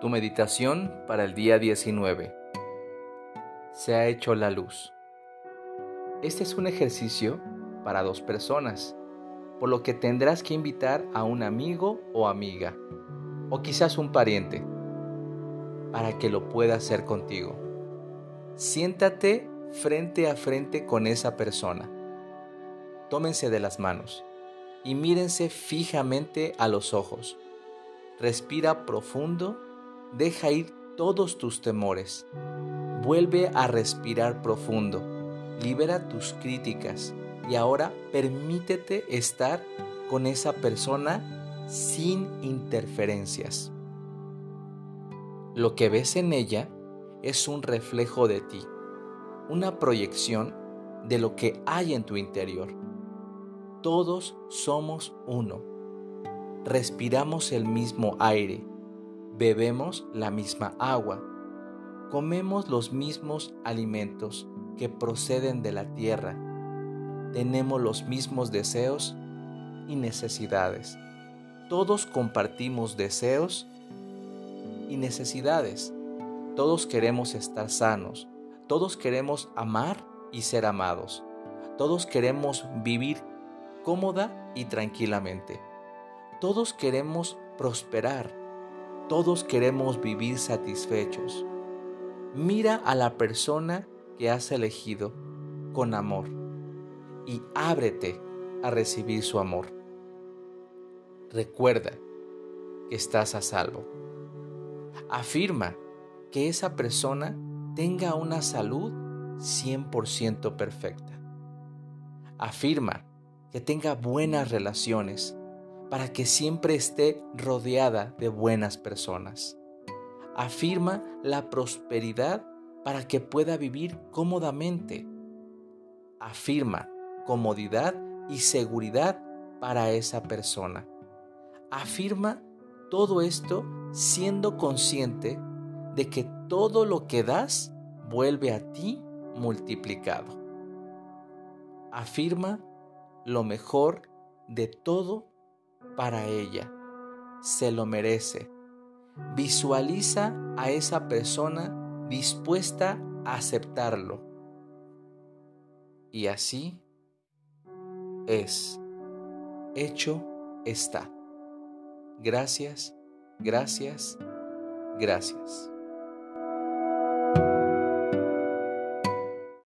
Tu meditación para el día 19. Se ha hecho la luz. Este es un ejercicio para dos personas, por lo que tendrás que invitar a un amigo o amiga, o quizás un pariente, para que lo pueda hacer contigo. Siéntate frente a frente con esa persona. Tómense de las manos y mírense fijamente a los ojos. Respira profundo Deja ir todos tus temores. Vuelve a respirar profundo. Libera tus críticas. Y ahora permítete estar con esa persona sin interferencias. Lo que ves en ella es un reflejo de ti, una proyección de lo que hay en tu interior. Todos somos uno. Respiramos el mismo aire bebemos la misma agua, comemos los mismos alimentos que proceden de la tierra, tenemos los mismos deseos y necesidades. Todos compartimos deseos y necesidades. Todos queremos estar sanos. Todos queremos amar y ser amados. Todos queremos vivir cómoda y tranquilamente. Todos queremos prosperar todos queremos vivir satisfechos. Mira a la persona que has elegido con amor y ábrete a recibir su amor. Recuerda que estás a salvo. Afirma que esa persona tenga una salud 100% perfecta. Afirma que tenga buenas relaciones para que siempre esté rodeada de buenas personas. Afirma la prosperidad para que pueda vivir cómodamente. Afirma comodidad y seguridad para esa persona. Afirma todo esto siendo consciente de que todo lo que das vuelve a ti multiplicado. Afirma lo mejor de todo para ella. Se lo merece. Visualiza a esa persona dispuesta a aceptarlo. Y así es. Hecho está. Gracias, gracias, gracias.